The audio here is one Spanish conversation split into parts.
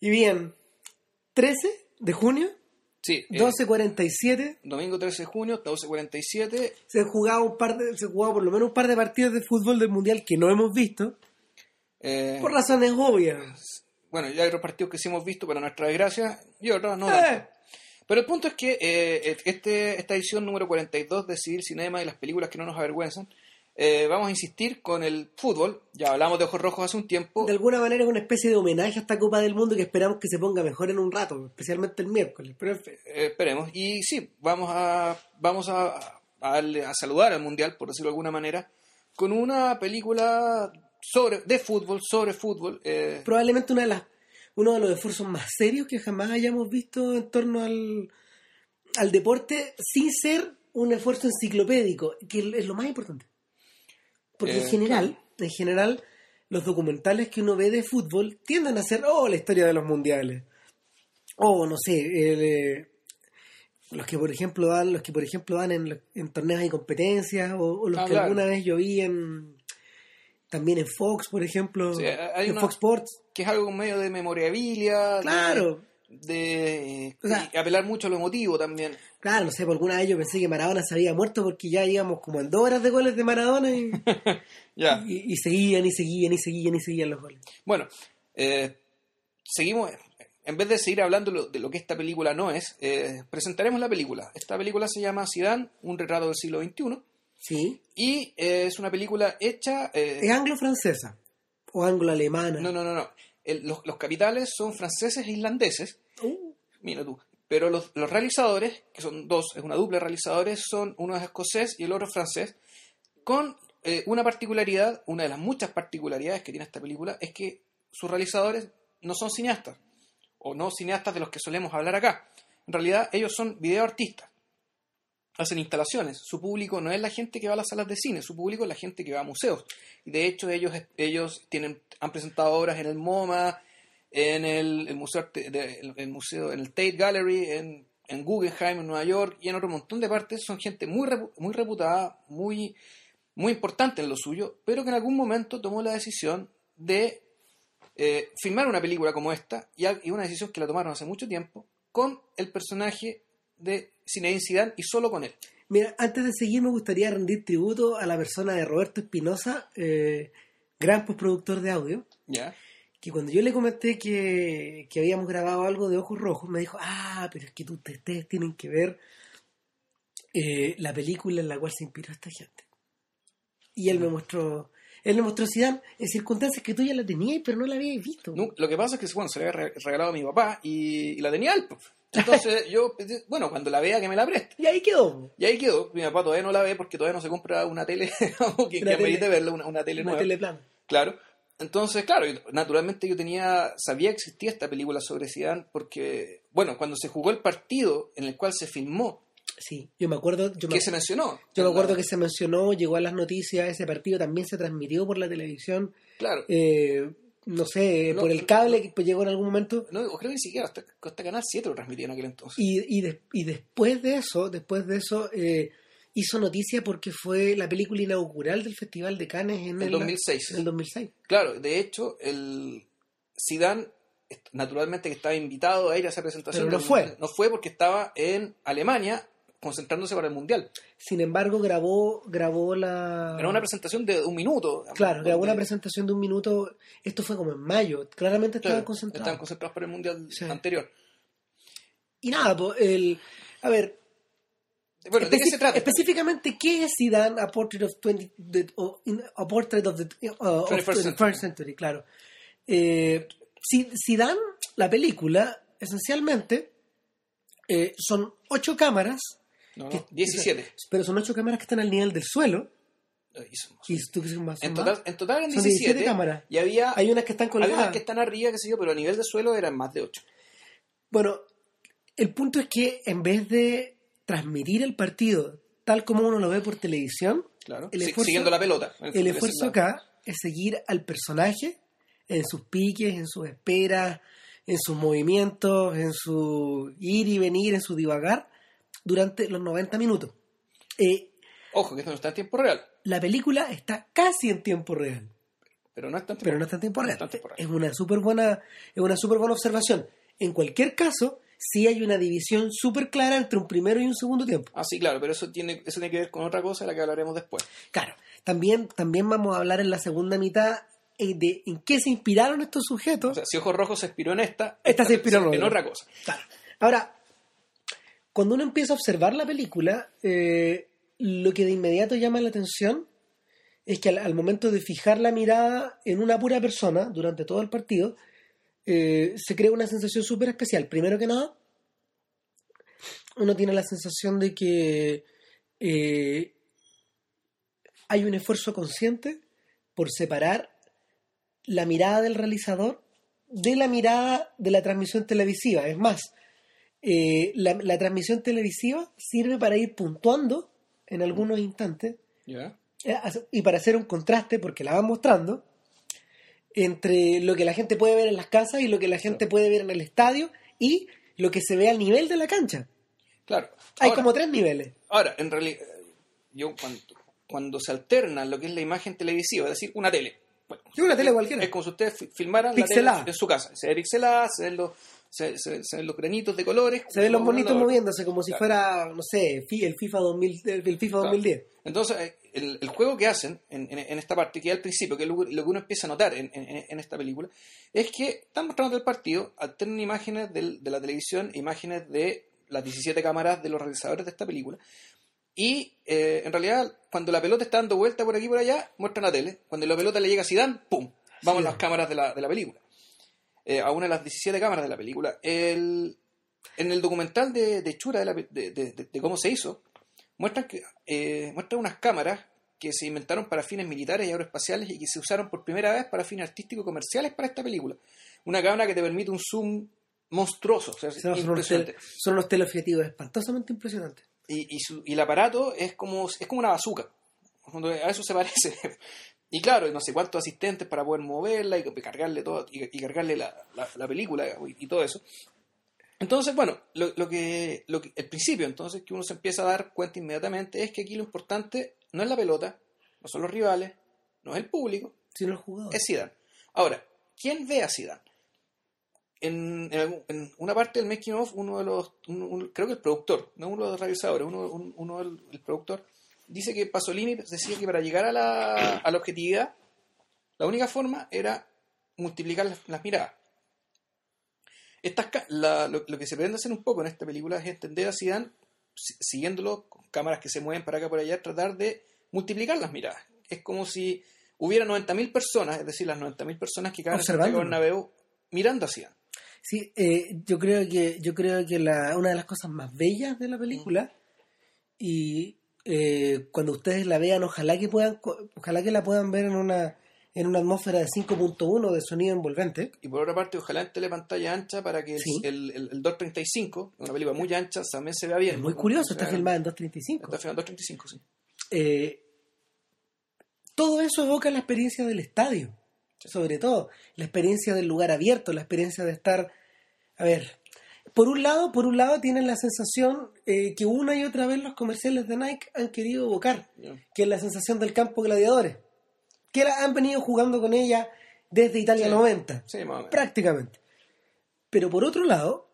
Y bien, 13 de junio, Sí, eh, 12.47, domingo 13 de junio, 12.47. se han jugado un par de, se jugado por lo menos un par de partidos de fútbol del mundial que no hemos visto, eh, por razones obvias. bueno, ya hay otros partidos que sí hemos visto para nuestra desgracia y otros no. Eh. Pero el punto es que eh, este, esta edición número 42 de Civil Cinema y las películas que no nos avergüenzan, eh, vamos a insistir con el fútbol. Ya hablamos de Ojos Rojos hace un tiempo. de alguna manera es una especie de homenaje a esta Copa del Mundo que esperamos que se ponga mejor en un rato, especialmente el miércoles. Pero. Eh, esperemos. Y sí, vamos a vamos a, a, a saludar al Mundial, por decirlo de alguna manera, con una película sobre de fútbol, sobre fútbol. eh, probablemente una de las, uno de los esfuerzos más serios que jamás hayamos visto en torno al, al deporte sin ser un esfuerzo enciclopédico, que es lo más importante. Porque Eh, en general, en general, los documentales que uno ve de fútbol tienden a ser, oh, la historia de los mundiales. O, no sé, el, eh, los que por ejemplo dan, los que por ejemplo dan en, en torneos y competencias, o, o los Ah, que claro. alguna vez yo vi en también en Fox, por ejemplo, Sí, hay en una- Fox Sports. que es algo medio de memorabilia. de- Claro, De, O sea- y apelar mucho a lo emotivo también. Claro, no sé, por alguna vez yo pensé que Maradona se había muerto porque ya íbamos como en dos horas de goles de Maradona y, Ya. y, y seguían y seguían y seguían y seguían los goles. Bueno, eh, seguimos. En vez de seguir hablando lo- de lo que esta película no es, eh, presentaremos la película. Esta película se llama Zidane, un retrato del siglo XXI. Sí, Y eh, es una película hecha. eh, es anglo-francesa o anglo-alemana. no, no, no, no. El- los, los capitales son franceses e irlandeses. Uh, Mira tú. Pero los, realizadores, que son dos, es una dupla de realizadores, son uno es escocés y el otro es francés, con eh, una particularidad, una de las muchas particularidades que tiene esta película, es que sus realizadores no son cineastas, o no cineastas de los que solemos hablar acá. En realidad, ellos son videoartistas. Hacen instalaciones. Su público no es la gente que va a las salas de cine, su público es la gente que va a museos. De hecho, ellos, ellos tienen, han presentado obras en el MoMA, en el, el museo, de- el, museo, en el Tate Gallery, en, en Guggenheim, en Nueva York y en otro montón de partes. Son gente muy, repu- muy reputada, muy, muy importante en lo suyo, pero que en algún momento tomó la decisión de eh, filmar una película como esta, y una decisión que la tomaron hace mucho tiempo, con el personaje de Zinedine Zidane y solo con él. Mira, antes de seguir me gustaría rendir tributo a la persona de Roberto Espinosa, eh, gran postproductor de audio, ¿Ya? Que cuando yo le comenté que, que habíamos grabado algo de Ojos Rojos, me dijo, ah, pero es que tú- ustedes tienen que ver eh, la película en la cual se inspiró esta gente. Y él me mostró, él me mostró Zidane en circunstancias que tú ya la tenías, pero no la habías visto. No, lo que pasa es que bueno, se la había re- regalado a mi papá y, y la tenía él. pues. Entonces yo, bueno, cuando la vea que me la preste. Y ahí quedó. Y ahí quedó. Mi papá todavía no la ve porque todavía no se compra una tele que, Una que tele- verla, una, una tele Una nueva. teleplana. Claro. Entonces, claro, naturalmente yo tenía, sabía que existía esta película sobre Zidane porque, bueno, cuando se jugó el partido en el cual se filmó, Sí, yo me acuerdo, yo me, que se mencionó. yo me acuerdo que se mencionó, llegó a las noticias, ese partido también se transmitió por la televisión, Claro. eh, no sé, No, por el cable que llegó en algún momento. No, creo que ni siquiera hasta, hasta Canal 7 lo transmitía en aquel entonces. Y, y, de- y después de eso, después de eso, eh, hizo noticia porque fue la película inaugural del Festival de Cannes en el 2006. En el 2006. Claro, de hecho, el Zidane, naturalmente que estaba invitado a ir a esa presentación. Pero no fue. No fue porque estaba en Alemania concentrándose para el Mundial. Sin embargo, grabó, grabó la. Era una presentación de un minuto. Claro, grabó una presentación de un minuto. Esto fue como en mayo. Claramente estaban Claro, concentrados. Estaban concentrados para el Mundial Sí. anterior. Y nada, pues, el. A ver, Bueno, ¿de qué se trata? específicamente, ¿qué es Zidane, A Portrait of, 20, the- in- a portrait of the uh, of 21st 21st century. claro. Eh, Zi- Zidane, la película, esencialmente, eh, son ocho cámaras, No, que- 17. pero son ocho cámaras que están al nivel del suelo. Y son- Y tú son más, En total, en total eran Son 17. 17 cámaras. Y había, Hay unas que están colgadas. unas que están arriba, qué sé yo, pero a nivel de suelo eran más de 8. Bueno, el punto es que en vez de transmitir el partido tal como uno lo ve por televisión, Claro. El esfuerzo- siguiendo la pelota. el esfuerzo acá es seguir al personaje en sus piques, en sus esperas, en sus movimientos, en su ir y venir, en su divagar durante los 90 minutos. Eh, Ojo, que esto no está en tiempo real. la película está casi en tiempo real. pero no es tan pero temporal. no temporal. No es una súper buena, es una súper buena observación. En cualquier caso, sí hay una división súper clara entre un primero y un segundo tiempo. Ah, sí, claro, pero eso tiene, eso tiene que ver con otra cosa de la que hablaremos después. Claro, también, también vamos a hablar en la segunda mitad eh, de en qué se inspiraron estos sujetos. O sea, si Ojos Rojos se inspiró en esta, Esta se inspiró en en otra. otra cosa. Claro. Ahora, cuando uno empieza a observar la película, eh, lo que de inmediato llama la atención es que al, al momento de fijar la mirada en una pura persona durante todo el partido, eh, se crea una sensación súper especial. Primero que nada, uno tiene la sensación de que eh, hay un esfuerzo consciente por separar la mirada del realizador de la mirada de la transmisión televisiva. Es más, eh, la, la transmisión televisiva sirve para ir puntuando en algunos instantes y para hacer un contraste, porque la van mostrando, entre lo que la gente puede ver en las casas y lo que la gente puede ver en el estadio y lo que se ve al nivel de la cancha. Claro. Hay Ahora- como tres niveles. Ahora, en realidad, yo cuando, cuando se alterna lo que es la imagen televisiva, es decir, una tele. Bueno, Sí, una tele cualquiera. Es como si ustedes fi- filmaran Pixelada. la tele en su casa. Se ve pixelada, se ven los, se, se- se ven los granitos de colores. Se ven los monitos moviéndose como si Claro. fuera, no sé, el FIFA, 2000, el FIFA Claro. 2010. Entonces, eh, el, el juego que hacen en, en- en esta parte, que al principio, que es lo, lo que uno empieza a notar en, en- esta película, es que están mostrando el partido, alternan imágenes del- de la televisión, imágenes de las 17 cámaras de los realizadores de esta película, y eh, en realidad, cuando la pelota está dando vuelta por aquí y por allá, muestran la tele. Cuando la pelota le llega a Zidane, ¡pum! Vamos a las cámaras de la, de la película. Eh, a una de las 17 cámaras de la película. El, en el documental de, de Chura de, la de- de- cómo se hizo, muestran, que, eh, muestran unas cámaras que se inventaron para fines militares y aeroespaciales y que se usaron por primera vez para fines artísticos y comerciales para esta película. Una cámara que te permite un zoom monstruoso, o sea, Son, impresionante. tele- son unos teleobjetivos espantosamente impresionantes. Y, y, su- y el aparato es como, es como una bazooka. A eso se parece. Y claro, no sé cuántos asistentes para poder moverla y cargarle todo y, y cargarle la, la- la película y, y todo eso. Entonces, bueno, lo, lo que, lo que- el principio entonces que uno se empieza a dar cuenta inmediatamente es que aquí lo importante no es la pelota, no son los rivales, no es el público, Sino el jugador. es Zidane. Ahora, ¿quién ve a Zidane? En, en en una parte del making of, uno de los, un- un- creo que el productor, no uno de los realizadores, uno, un- uno el productor, dice que Pasolini decía que para llegar a la, a la objetividad, la única forma era multiplicar las, las miradas. Estas, la- lo, lo que se pretende hacer un poco en esta película es entender a Zidane si- siguiéndolo con cámaras que se mueven para acá por allá, tratar de multiplicar las miradas. Es como si hubiera 90.000 personas, es decir, las 90.000 personas que caben en Santiago Observándolo. Bernabéu mirando a Zidane. Sí, eh, yo creo que yo creo que la, una de las cosas más bellas de la película y eh, cuando ustedes la vean, ojalá que puedan ojalá que la puedan ver en una en una atmósfera de 5.1 de sonido envolvente. Y por otra parte, ojalá en telepantalla ancha para que el- Sí. el, el, el 235, una película muy ancha, también se vea bien. Es muy ¿no? curioso, está filmada en 2.35. Está filmada en 235, sí. Eh, todo eso evoca la experiencia del estadio, sobre todo la experiencia del lugar abierto, la experiencia de estar, a ver, por un lado, por un lado tienen la sensación eh, que una y otra vez los comerciales de Nike han querido evocar, que es la sensación del campo gladiadores, que la- han venido jugando con ella desde Italia Sí. 90 Sí, prácticamente. Pero por otro lado,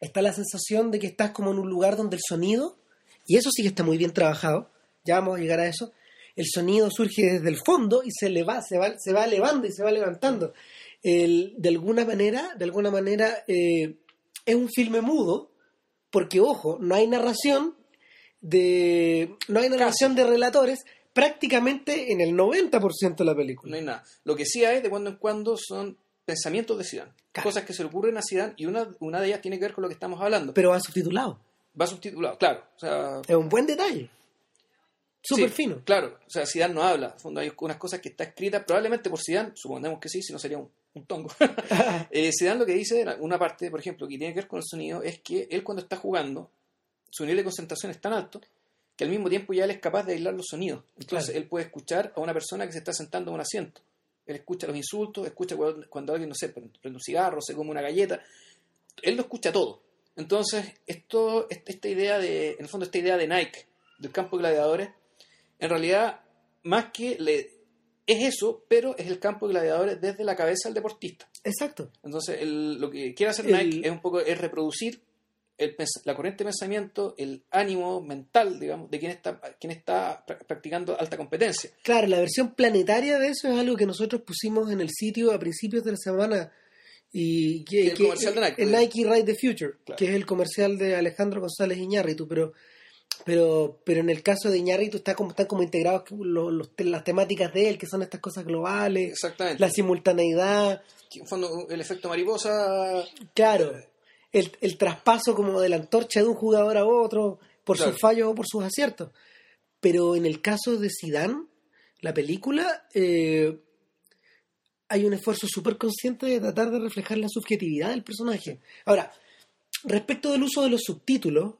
está la sensación de que estás como en un lugar donde el sonido, y eso sí que está muy bien trabajado, ya vamos a llegar a eso, el sonido surge desde el fondo y se le va, se va, se va elevando y se va levantando. El- de alguna manera, de alguna manera, eh, es un filme mudo, porque ojo, no hay narración de. no hay narración de relatores prácticamente en el 90% de la película. No hay nada. Lo que sí hay de cuando en cuando son pensamientos de Zidane. Claro. Cosas que se le ocurren a Zidane y una, una de ellas tiene que ver con lo que estamos hablando. Pero va subtitulado. Va subtitulado, claro. O sea, Es un buen detalle. Súper sí, fino. Claro, o sea, Zidane no habla. En el fondo hay unas cosas que está escritas probablemente por Zidane, suponemos que sí, si no sería un, un tongo. eh, Zidane lo que dice, una parte, por ejemplo, que tiene que ver con el sonido, es que él cuando está jugando, su nivel de concentración es tan alto que al mismo tiempo ya él es capaz de aislar los sonidos. Entonces Claro. él puede escuchar a una persona que se está sentando en un asiento. Él escucha los insultos, escucha cuando, cuando alguien, no sé, prende un cigarro, se come una galleta. Él lo escucha todo. Entonces, esto, est- esta idea de, en el fondo, esta idea de Nike, del campo de gladiadores, en realidad, más que le, es eso, pero es el campo de gladiadores desde la cabeza del deportista. Exacto. Entonces, el- lo que quiere hacer El- Nike es un poco es reproducir el la corriente de pensamiento, el ánimo mental, digamos, de quien está, quien está pra- practicando alta competencia. Claro, la versión planetaria de eso es algo que nosotros pusimos en el sitio a principios de la semana y que, El comercial de Nike, el Nike Ride the Future, Claro. que es el comercial de Alejandro González Iñárritu, pero pero pero en el caso de Iñárritu está como están como integrados los- los- las temáticas de él, que son estas cosas globales, Exactamente. la simultaneidad, Que, en fondo, el efecto mariposa. claro, el, el traspaso como de la antorcha de un jugador a otro por Claro. sus fallos o por sus aciertos. Pero en el caso de Zidane, la película, eh, hay un esfuerzo súper consciente de tratar de reflejar la subjetividad del personaje. Ahora, respecto del uso de los subtítulos,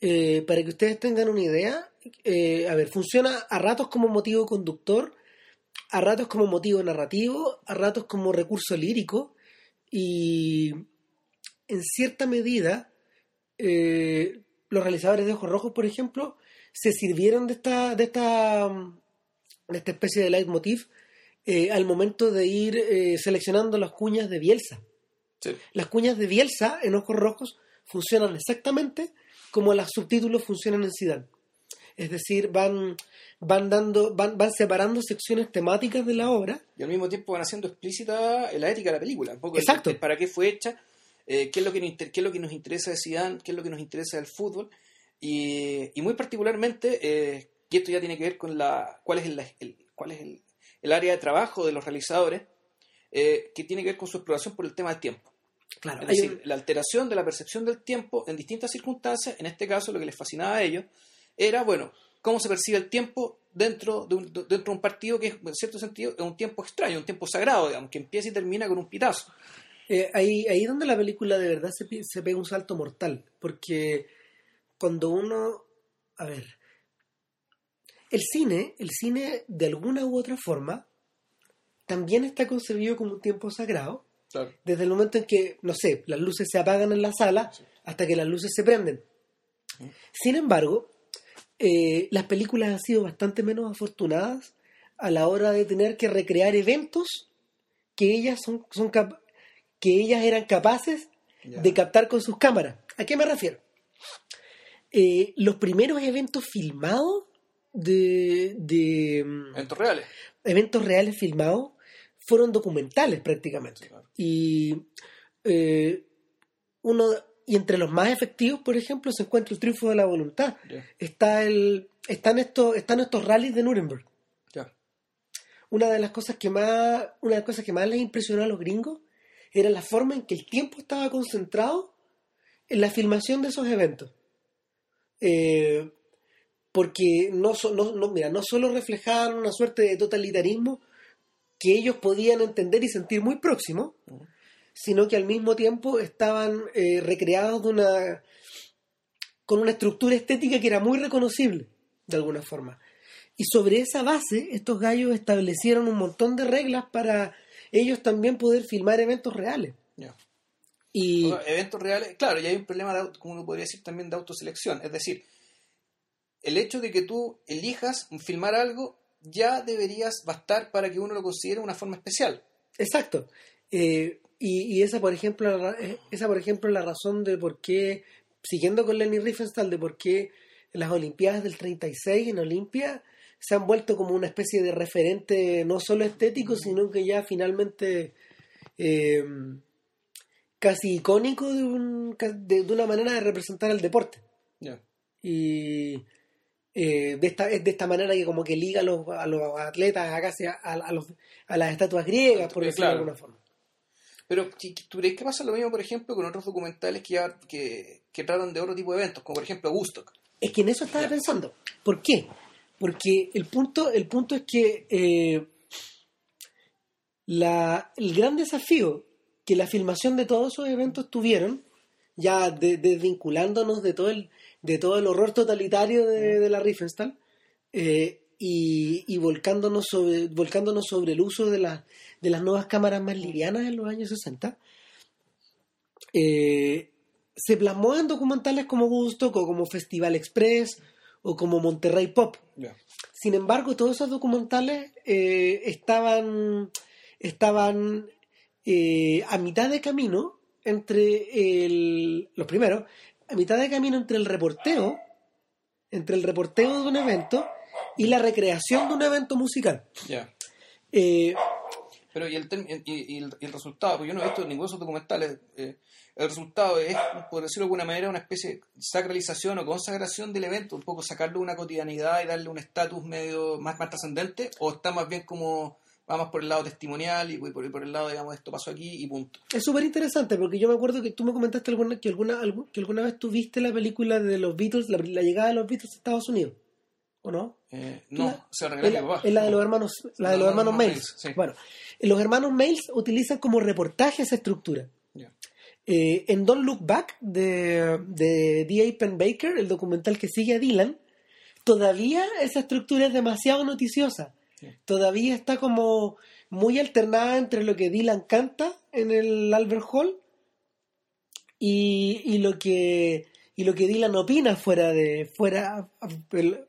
eh, para que ustedes tengan una idea, eh, a ver, funciona a ratos como motivo conductor, a ratos como motivo narrativo, a ratos como recurso lírico y en cierta medida eh, los realizadores de Ojos Rojos, por ejemplo, se sirvieron de esta, de esta, de esta especie de leitmotiv eh, al momento de ir eh, seleccionando las cuñas de Bielsa. Sí. Las cuñas de Bielsa en Ojos Rojos funcionan exactamente como los subtítulos funcionan en Zidane. Es decir, van, van dando, van, van separando secciones temáticas de la obra. Y al mismo tiempo van haciendo explícita la ética de la película. Un poco el- Exacto. el para qué fue hecha, eh, qué, es lo que nos, inter- qué es lo que nos interesa de Zidane, qué es lo que nos interesa del fútbol. Y, y muy particularmente, eh, y esto ya tiene que ver con la cuál es el, el- cuál es el, el área de trabajo de los realizadores, eh, que tiene que ver con su exploración por el tema del tiempo. Claro, Es decir, un- la alteración de la percepción del tiempo en distintas circunstancias, en este caso lo que les fascinaba a ellos, era, bueno, cómo se percibe el tiempo dentro de un, dentro de un partido que es, en cierto sentido, es un tiempo extraño, un tiempo sagrado, digamos, que empieza y termina con un pitazo. Eh, ahí, ahí es donde la película de verdad se, se pega un salto mortal, porque cuando uno, a ver, el cine, el cine de alguna u otra forma, también está concebido como un tiempo sagrado, Claro. desde el momento en que, no sé, las luces se apagan en la sala hasta que las luces se prenden. Sin embargo, eh, las películas han sido bastante menos afortunadas a la hora de tener que recrear eventos que ellas son, son cap- que ellas eran capaces de captar con sus cámaras. ¿A qué me refiero? Eh, los primeros eventos filmados de, de mm, Eventos reales. eventos reales filmados fueron documentales prácticamente. Claro. Y eh, uno y entre los más efectivos, por ejemplo, se encuentra el triunfo de la voluntad. Está el están estos están estos rallies de Nuremberg. Una de las cosas que más una de las cosas que más les impresionó a los gringos era la forma en que el tiempo estaba concentrado en la filmación de esos eventos. Eh, porque no, so- no, no, mira, no solo reflejaban una suerte de totalitarismo que ellos podían entender y sentir muy próximo, sino que al mismo tiempo estaban eh, recreados de una con una estructura estética que era muy reconocible de alguna forma. Y sobre esa base, estos gallos establecieron un montón de reglas para ellos también poder filmar eventos reales. Ya. Y eventos reales, claro, y hay un problema, de, como uno podría decir también, de autoselección. Es decir, el hecho de que tú elijas filmar algo ya deberías bastar para que uno lo considere una forma especial. Exacto. Eh, y, y esa, por ejemplo, eh, esa, por ejemplo, la razón de por qué, siguiendo con Lenny Riefenstahl, de por qué las Olimpiadas del 36 en Olimpia se han vuelto como una especie de referente no solo estético, sino que ya finalmente eh, casi icónico de, un, de, de una manera de representar el deporte. Y eh, de, esta, es de esta manera que como que liga a los, a los atletas a, casi a, a los, a las estatuas griegas, por decirlo de alguna forma. Pero ¿tú crees que pasa lo mismo, por ejemplo, con otros documentales que, ya- que, que tratan de otro tipo de eventos, como por ejemplo Woodstock? Es que en eso estaba Ya. pensando. ¿Por qué? Porque el punto, el punto es que eh, la, el gran desafío que la filmación de todos esos eventos tuvieron, ya de- desvinculándonos de todo el, de todo el horror totalitario de, de la Riefenstahl, eh, y, y volcándonos sobre, volcándonos sobre el uso de, las de las nuevas cámaras más livianas en los años 60, eh, se plasmó en documentales como Woodstock o como Festival Express o como Monterrey Pop. Sin embargo, todos esos documentales eh, estaban, estaban eh, a mitad de camino entre el, los primeros, a mitad de camino entre el reporteo, entre el reporteo de un evento y la recreación de un evento musical. Ya. Eh, Pero y el, y, y el, y el resultado, porque yo no he visto ninguno de esos documentales, eh, el resultado es, por decirlo de alguna manera, una especie de sacralización o consagración del evento, un poco sacarlo de una cotidianidad y darle un estatus medio más, más trascendente, o está más bien como, vamos por el lado testimonial y por, por el lado, digamos, esto pasó aquí y punto. es súper interesante porque yo me acuerdo que tú me comentaste alguna, que, alguna, algu- que alguna vez tú viste la película de los Beatles, la, la llegada de los Beatles a Estados Unidos, ¿o no? Eh, La- no, se regaló Es a mi la, es la de los hermanos, la de los hermanos Mails. sí. Bueno, los hermanos Mails utilizan como reportaje esa estructura. Eh, en Don't Look Back de, de D.A. Penn Baker, el documental que sigue a Dylan, todavía esa estructura es demasiado noticiosa. Todavía está como muy alternada entre lo que Dylan canta en el Albert Hall y, y lo que y lo que Dylan opina fuera de fuera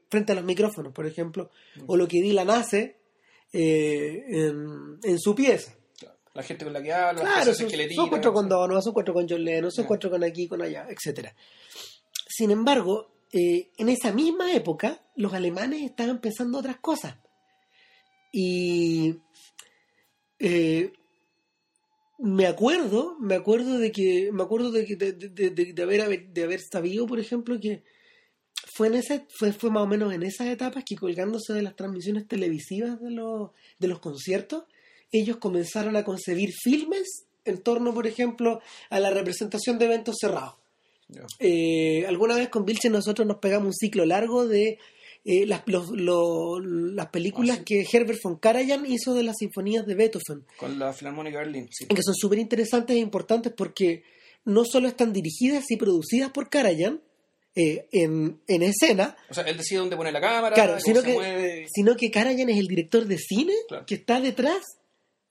frente a los micrófonos, por ejemplo, o lo que Dylan hace eh, en, en su pieza. La gente con la que habla, Claro, son, que le son con. Donovan, son cuatro con John Lennon, son Ya. cuatro con aquí, con allá, etcétera. Sin embargo, eh, en esa misma época, los alemanes estaban pensando otras cosas. Y eh, me acuerdo, me acuerdo de que, me acuerdo de que de, de- de- de haber, de haber sabido, por ejemplo, que fue en ese, fue, fue más o menos en esas etapas que colgándose de las transmisiones televisivas de los, de los conciertos, ellos comenzaron a concebir filmes en torno, por ejemplo, a la representación de eventos cerrados. Eh, alguna vez con Vilche nosotros nos pegamos un ciclo largo de eh, las, los- lo- las películas Ah, sí. que Herbert von Karajan hizo de las sinfonías de Beethoven, Con la Filarmónica Berlín, sí. que son súper interesantes e importantes porque no solo están dirigidas y producidas por Karajan eh, en, en escena, O sea, él decide dónde pone la cámara, Claro, cómo sino se que- mueve. sino que Karajan es el director de cine Claro. que está detrás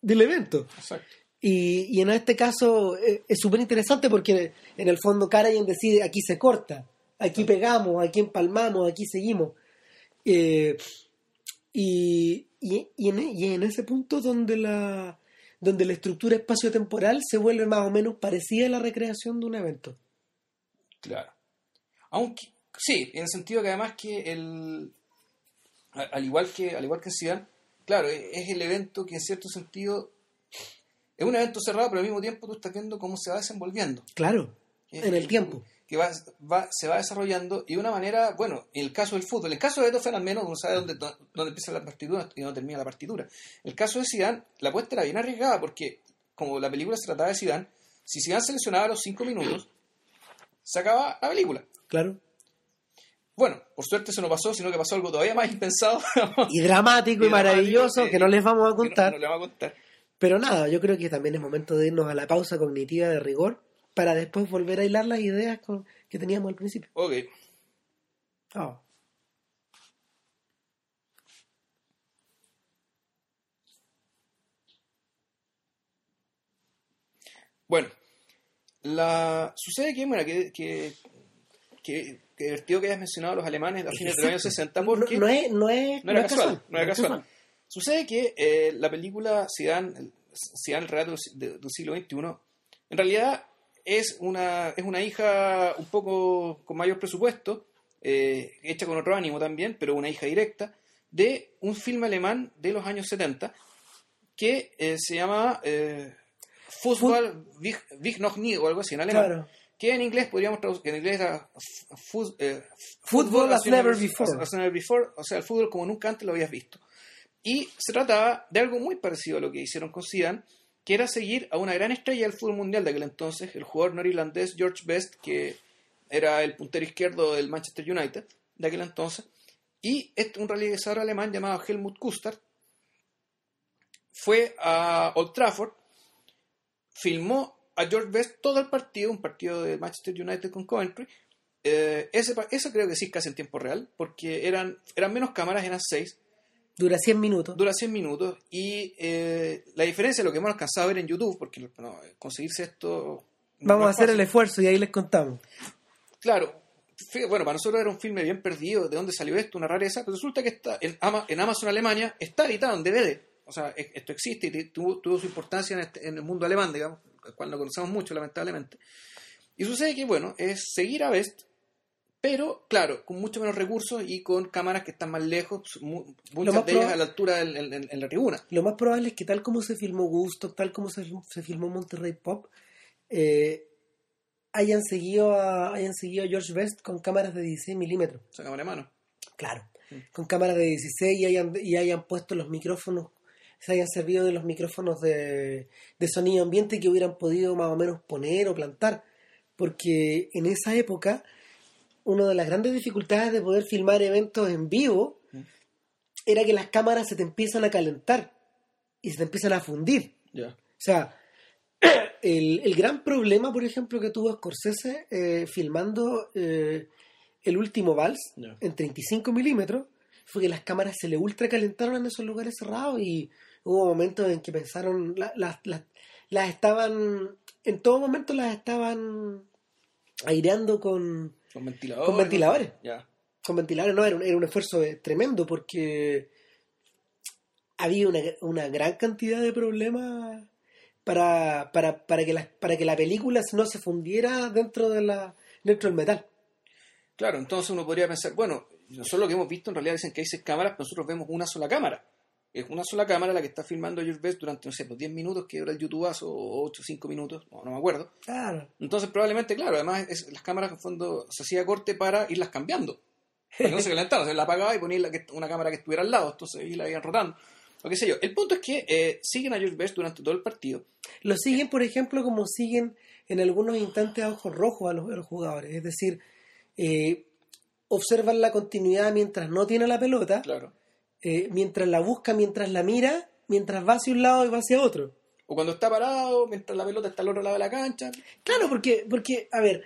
del evento. Exacto. Y, y en este caso eh, es súper interesante porque en el fondo Karajan decide aquí se corta, aquí pegamos, aquí empalmamos, aquí seguimos. Eh, y, y- y en, y en ese punto donde la, donde la estructura espacio-temporal se vuelve más o menos parecida a la recreación de un evento. Claro. Aunque, sí, en el sentido que además que el. Al igual que, al igual que en Zidane, claro, e- es el evento que en cierto sentido. Es un evento cerrado, pero al mismo tiempo tú estás viendo cómo se va desenvolviendo. Claro, Es- en el tiempo. Que va, va- se va desarrollando y de una manera, bueno, en el caso del fútbol, en el caso de Beethoven al menos uno sabe dónde, dónde empieza la partitura y dónde termina la partitura. En el caso de Zidane, la apuesta era bien arriesgada porque como la película se trataba de Zidane, si Zidane seleccionaba los cinco minutos, se acaba la película. Claro. Bueno, por suerte eso no pasó, sino que pasó algo todavía más impensado. Y dramático y, maravilloso que- que no les vamos a no- contar. no le vamos a contar. Pero nada, yo creo que también es momento de irnos a la pausa cognitiva de rigor para después volver a hilar las ideas con- que teníamos al principio. Ok. Ah. Bueno, la... sucede que, bueno, que, que, que, que divertido que hayas mencionado a los alemanes a fines de los años Exacto. 60 porque no, no es, no es, no era es casual, no era es casual. Sucede que eh, la película Zidane, el, Zidane, el relato del, del siglo XXI, en realidad es una, es una hija un poco con mayor presupuesto, eh, hecha con otro ánimo también, pero una hija directa, de un filme alemán de los años 70 que eh, se llama eh, Fußball Wich Wich noch nie o algo así en alemán. Claro. Que en inglés podríamos traducir, que en inglés era eh, Football as never before. as never before, o sea, el fútbol como nunca antes lo habías visto. Y se trataba de algo muy parecido a lo que hicieron con Zidane, que era seguir a una gran estrella del fútbol mundial de aquel entonces, el jugador norirlandés George Best, que era el puntero izquierdo del Manchester United de aquel entonces, y este, un realizador alemán llamado Helmut Kustard fue a Old Trafford, filmó a George Best todo el partido, un partido de Manchester United con Coventry. Eh, ese, eso creo que sí, casi en tiempo real, porque eran, eran menos cámaras, eran seis, Dura 100 minutos. dura 100 minutos y eh, la diferencia de lo que hemos alcanzado a ver en YouTube, porque no, conseguirse esto... Vamos a hacer fácil. el esfuerzo y ahí les contamos. Claro, bueno, para nosotros era un filme bien perdido, ¿de dónde salió esto? Una rareza, pero resulta que está en, en Amazon Alemania está editado en DVD. O sea, esto existe y tuvo, tuvo su importancia en, este, en, el mundo alemán, digamos, el cual no conocemos mucho, lamentablemente. Y sucede que, bueno, es seguir a Best, pero, claro, con mucho menos recursos y con cámaras que están más lejos, muchas de ellas a la altura en, la tribuna. Lo más probable es que tal como se filmó Gusto, tal como se, se filmó Monterrey Pop, eh, hayan seguido a, hayan seguido a George Best con cámaras de 16 milímetros. O cámara de mano. Claro, mm. con cámaras de 16 y hayan, y hayan puesto los micrófonos, se hayan servido de los micrófonos de, de sonido ambiente que hubieran podido más o menos poner o plantar. Porque en esa época, una de las grandes dificultades de poder filmar eventos en vivo mm. era que las cámaras se te empiezan a calentar y se te empiezan a fundir. O sea, el, gran problema, por ejemplo, que tuvo Scorsese eh, filmando eh, el último vals en 35 milímetros fue que las cámaras se le ultra calentaron en esos lugares cerrados y hubo momentos en que pensaron, las estaban, en todo momento las estaban aireando con, con ventiladores. Con ventiladores. Con ventiladores, no, era un, era un esfuerzo tremendo porque había una, una gran cantidad de problemas para, para, para, que la, para que la película no se fundiera dentro, de la, dentro del metal. Claro, entonces uno podría pensar, bueno, nosotros lo que hemos visto en realidad dicen que hay seis cámaras, pero nosotros vemos una sola cámara. Es una sola cámara la que está filmando George Best durante, no sé, los 10 minutos que dura el YouTubeazo, o 8 o 5 minutos, no, me acuerdo. Claro. Entonces probablemente, claro, además es, las cámaras en fondo se hacía corte para irlas cambiando. Para que no se calentaran, se la apagaba y ponía una cámara que estuviera al lado, entonces ahí la iban rotando o qué sé yo. El punto es que eh, siguen a George Best durante todo el partido. Lo siguen, por ejemplo, como siguen en algunos instantes a ojos rojos a los, jugadores. Es decir, eh, observan la continuidad mientras no tiene la pelota, claro. Eh, mientras la busca, mientras la mira, mientras va hacia un lado y va hacia otro. O cuando está parado, mientras la pelota está al otro lado de la cancha. Claro, porque, porque a ver,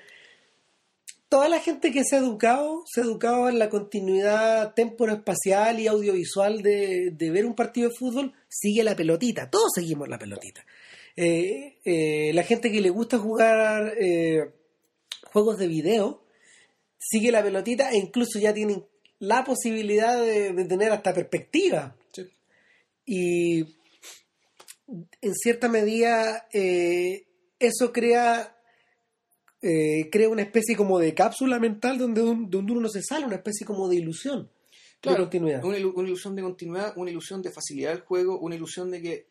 toda la gente que se ha educado, se ha educado en la continuidad temporoespacial y audiovisual de, ver un partido de fútbol, sigue la pelotita, todos seguimos la pelotita. Eh, eh, la gente que le gusta jugar eh, juegos de video, sigue la pelotita e incluso ya tienen la posibilidad de, tener hasta perspectiva. Y en cierta medida eso crea eh, crea una especie como de cápsula mental donde, donde uno no se sale, una especie como de ilusión de continuidad. Una, ilusión de continuidad, una ilusión de facilidad del juego, una ilusión de que,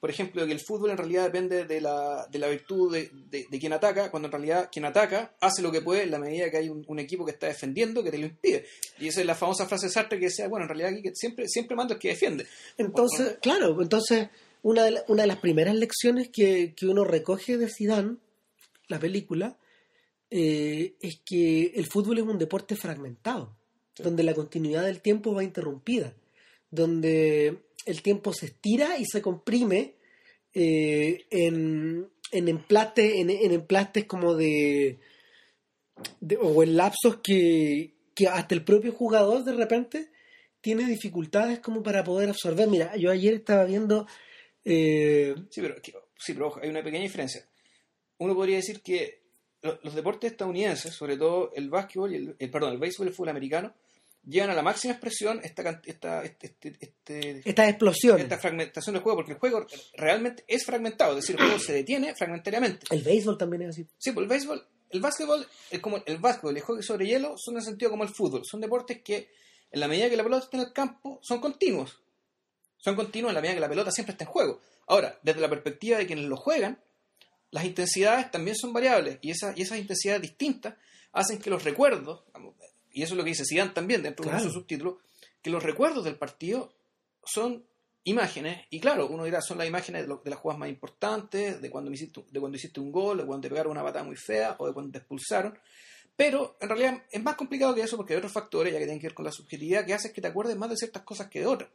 por ejemplo, de que el fútbol en realidad depende de la, de la virtud de, de, quien ataca, cuando en realidad quien ataca hace lo que puede en la medida que hay un, equipo que está defendiendo que te lo impide. Y esa es la famosa frase de Sartre que decía, bueno, en realidad aquí que siempre, siempre manda el que defiende. Entonces, claro, entonces una de, una de las primeras lecciones que, que uno recoge de Zidane, la película, eh, es que el fútbol es un deporte fragmentado, donde la continuidad del tiempo va interrumpida, donde el tiempo se estira y se comprime eh, en, en, emplastes, en, emplastes como de, o en lapsos que, que hasta el propio jugador de repente tiene dificultades como para poder absorber. Mira, yo ayer estaba viendo... Eh, sí, pero, sí, pero hay una pequeña diferencia. Uno podría decir que los deportes estadounidenses, sobre todo el básquetbol y el, perdón, el béisbol y el fútbol americano, llegan a la máxima expresión esta, esta, este, este, este, esta explosión. Esta fragmentación del juego, porque el juego realmente es fragmentado, es decir, el juego se detiene fragmentariamente. El béisbol también es así. Sí, pues el béisbol, el básquetbol es como el básquetbol y el juego sobre hielo son en sentido como el fútbol. Son deportes que, en la medida que la pelota está en el campo, son continuos. Son continuos en la medida que la pelota siempre está en juego. Ahora, desde la perspectiva de quienes lo juegan, las intensidades también son variables y, esa, y esas intensidades distintas hacen que los recuerdos, y eso es lo que dice Zidane también dentro de su subtítulo, que los recuerdos del partido son imágenes, y claro, uno dirá, son las imágenes de, las jugadas más importantes, de cuando, hiciste, de cuando hiciste un gol, de cuando te pegaron una patada muy fea, o de cuando te expulsaron, pero en realidad es más complicado que eso porque hay otros factores, ya que tienen que ver con la subjetividad, que hacen que te acuerdes más de ciertas cosas que de otras.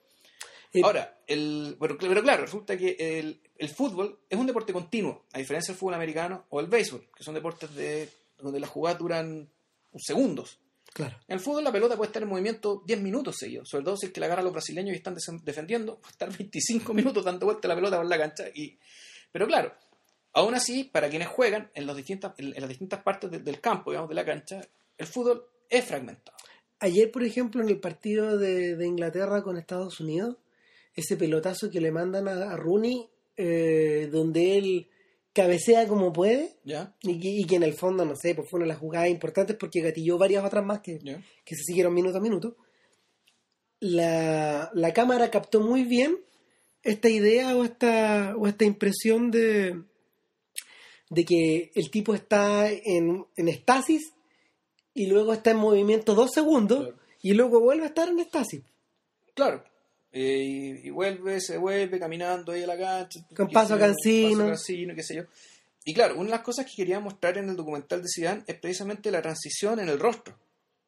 Ahora, el, pero, claro, resulta que el, fútbol es un deporte continuo, a diferencia del fútbol americano o el béisbol, que son deportes de, donde las jugadas duran segundos. Claro. En el fútbol la pelota puede estar en movimiento 10 minutos seguidos, sobre todo si es que la agarra a los brasileños y están defendiendo, puede estar 25 minutos dando vuelta la pelota por la cancha. Y... Pero claro, aún así, para quienes juegan en, los distintas, en las distintas partes del campo, digamos, de la cancha, el fútbol es fragmentado. Ayer, por ejemplo, en el partido de, de Inglaterra con Estados Unidos, ese pelotazo que le mandan a, a Rooney, eh, donde él cabecea como puede, y que, y que en el fondo, no sé, pues fue una de las jugadas importantes porque gatilló varias otras más que, que se siguieron minuto a minuto. La, la cámara captó muy bien esta idea o esta, o esta impresión de, de que el tipo está en, en estasis y luego está en movimiento dos segundos Claro. y luego vuelve a estar en estasis. Claro. Eh, y, y vuelve, se vuelve caminando ahí a la cancha. Con paso cansino. cansino, qué sé yo. Y claro, una de las cosas que quería mostrar en el documental de Zidane es precisamente la transición en el rostro.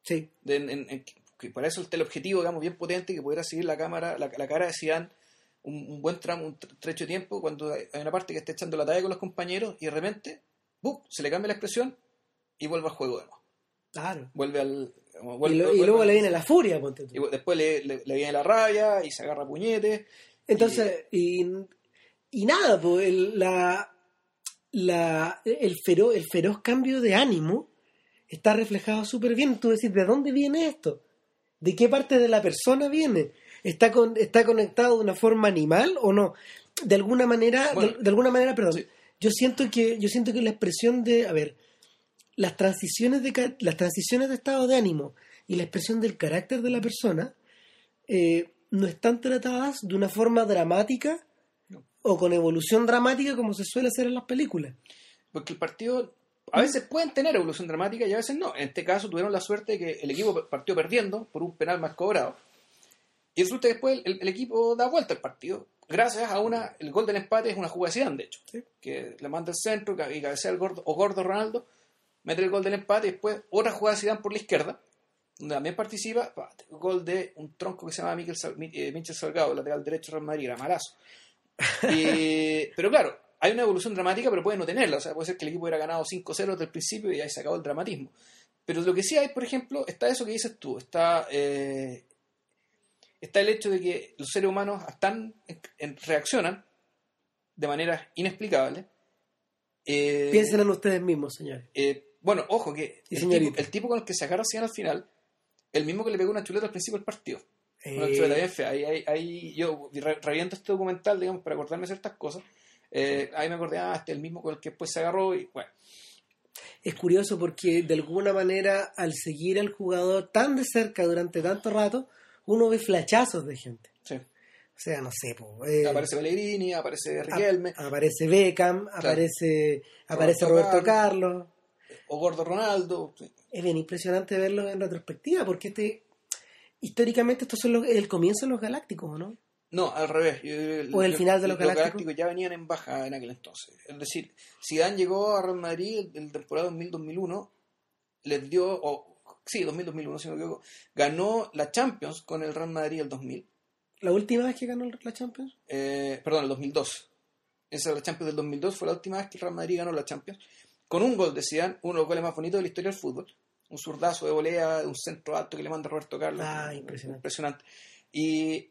Sí, De- en- en- que para eso el teleobjetivo, digamos, bien potente, que pudiera seguir la cámara, la, la cara de Zidane un, un buen tramo, un tre- trecho de tiempo, cuando hay hay una parte que está echando la talla con los compañeros y de repente, ¡buf! se le cambia la expresión y vuelve al juego de nuevo. claro. Vuelve al... como Y, lo- luego le viene la furia, ponte tú. y después le, le- le viene la rabia y se agarra puñetes. Entonces, y, y nada, pues el, la, la, el, feroz, el feroz cambio de ánimo está reflejado súper bien. Tú decís, ¿de dónde viene esto? ¿De qué parte de la persona viene? ¿Está, con, está conectado de una forma animal o no? De alguna manera, Bueno, de, de alguna manera, perdón, sí. yo siento que, yo siento que la expresión de, a ver, las transiciones de las transiciones de estado de ánimo y la expresión del carácter de la persona eh, no están tratadas de una forma dramática No. o con evolución dramática como se suele hacer en las películas. Porque el partido a veces pueden tener evolución dramática y a veces no. En este caso tuvieron la suerte de que el equipo partió perdiendo por un penal más cobrado. Y resulta que después el, el equipo da vuelta al partido. Gracias a una, el gol del empate es una jugada de Zidane, de hecho. Sí. Que le manda el centro y cabecea el gordo, o gordo Ronaldo, mete el gol del empate y después otra jugada de Zidane por la izquierda, donde también participa, pa, gol de un tronco que se llama Miquel, Sal- Mi- eh, Michel Salgado, lateral derecho de Real Madrid, era malazo. Y- pero claro, hay una evolución dramática, pero puede no tenerla. O sea, puede ser que el equipo hubiera ganado 5-0 desde el principio y ahí se acabó el dramatismo. Pero lo que sí hay, por ejemplo, está eso que dices tú. Está, eh, está el hecho de que los seres humanos están, en- reaccionan de manera inexplicable. Eh, Piensen en ustedes mismos, señores. eh, bueno, ojo que el tipo, el tipo con el que se agarra al final, el mismo que le pegó una chuleta al principio del partido. Una Eh, chuleta bien fea. Ahí, ahí, ahí yo re- reviento este documental, digamos, para acordarme ciertas cosas. Eh, ahí me acordé, ah, este es el mismo con el que después se agarró y bueno. es curioso porque de alguna manera al seguir al jugador tan de cerca durante tanto rato, uno ve flachazos de gente. Sí. O sea, no sé, po, eh, Aparece Pellegrini, aparece ap- Riquelme, aparece Beckham, aparece, aparece Roberto Roberto Carlos. O Gordo Ronaldo. Es bien impresionante verlo en retrospectiva porque este históricamente estos son los- el comienzo de los galácticos, ¿o ¿no? No, al revés. O el final de los Galácticos. ya venían en baja en aquel entonces. Es decir, Zidane llegó a Real Madrid en temporada 2000-2001, les dio, o sí, 2000-2001, si no me equivoco, ganó la Champions con el Real Madrid el 2000. La última vez que ganó la Champions. Eh, perdón, el 2002. Esa es la Champions del 2002, fue la última vez que el Real Madrid ganó la Champions. Con un gol de Zidane, uno de los goles más bonitos de la historia del fútbol. Un zurdazo de volea, de un centro alto que le manda Roberto Carlos. Ah, impresionante. Impresionante. Y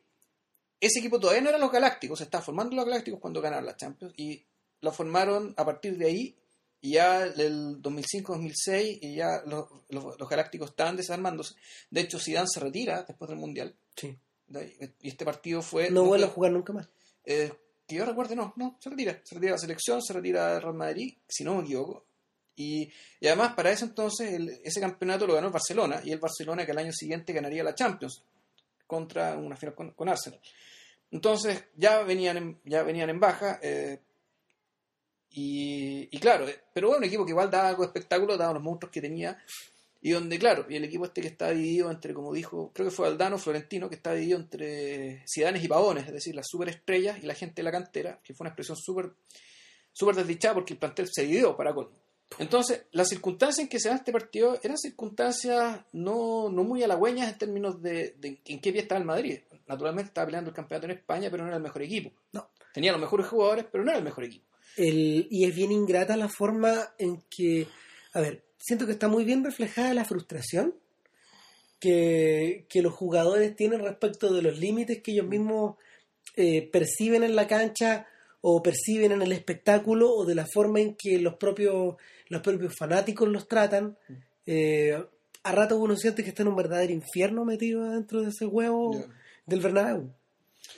ese equipo todavía no era los Galácticos, se estaba formando los Galácticos cuando ganaron la Champions. Y lo formaron a partir de ahí, y ya el 2005-2006, y ya los, los- los Galácticos estaban desarmándose. De hecho, Zidane se retira después del Mundial. Sí. Y este partido fue... No vuelve a jugar nunca más. eh, que yo recuerde, no, no, se retira. Se retira la selección, se retira de Real Madrid, si no me equivoco. Y, además, para ese entonces, el- ese campeonato lo ganó el Barcelona, y el Barcelona que al año siguiente ganaría la Champions contra una final con, Arsenal. Entonces, ya venían en, ya venían en baja. eh, y, y claro, eh, pero bueno, un equipo que igual daba algo de espectáculo, daba los monstruos que tenía. Y donde, claro, y el equipo este que está dividido entre, como dijo, creo que fue Aldano, Florentino, que está dividido entre Cidanes y Pavones, es decir, las superestrellas y la gente de la cantera, que fue una expresión súper súper desdichada porque el plantel se dividió para con. Entonces, las circunstancias en que se da este partido eran circunstancias no, no muy halagüeñas en términos de, de en qué pie estaba el Madrid. Naturalmente estaba peleando el campeonato en España, pero no era el mejor equipo. No. Tenía los mejores jugadores, pero no era el mejor equipo. El, y es bien ingrata la forma en que, a ver, siento que está muy bien reflejada la frustración que, que los jugadores tienen respecto de los límites que ellos mismos eh, perciben en la cancha o perciben en el espectáculo o de la forma en que los propios, los propios fanáticos los tratan. Eh, a ratos uno siente que está en un verdadero infierno metido dentro de ese huevo del Bernabéu.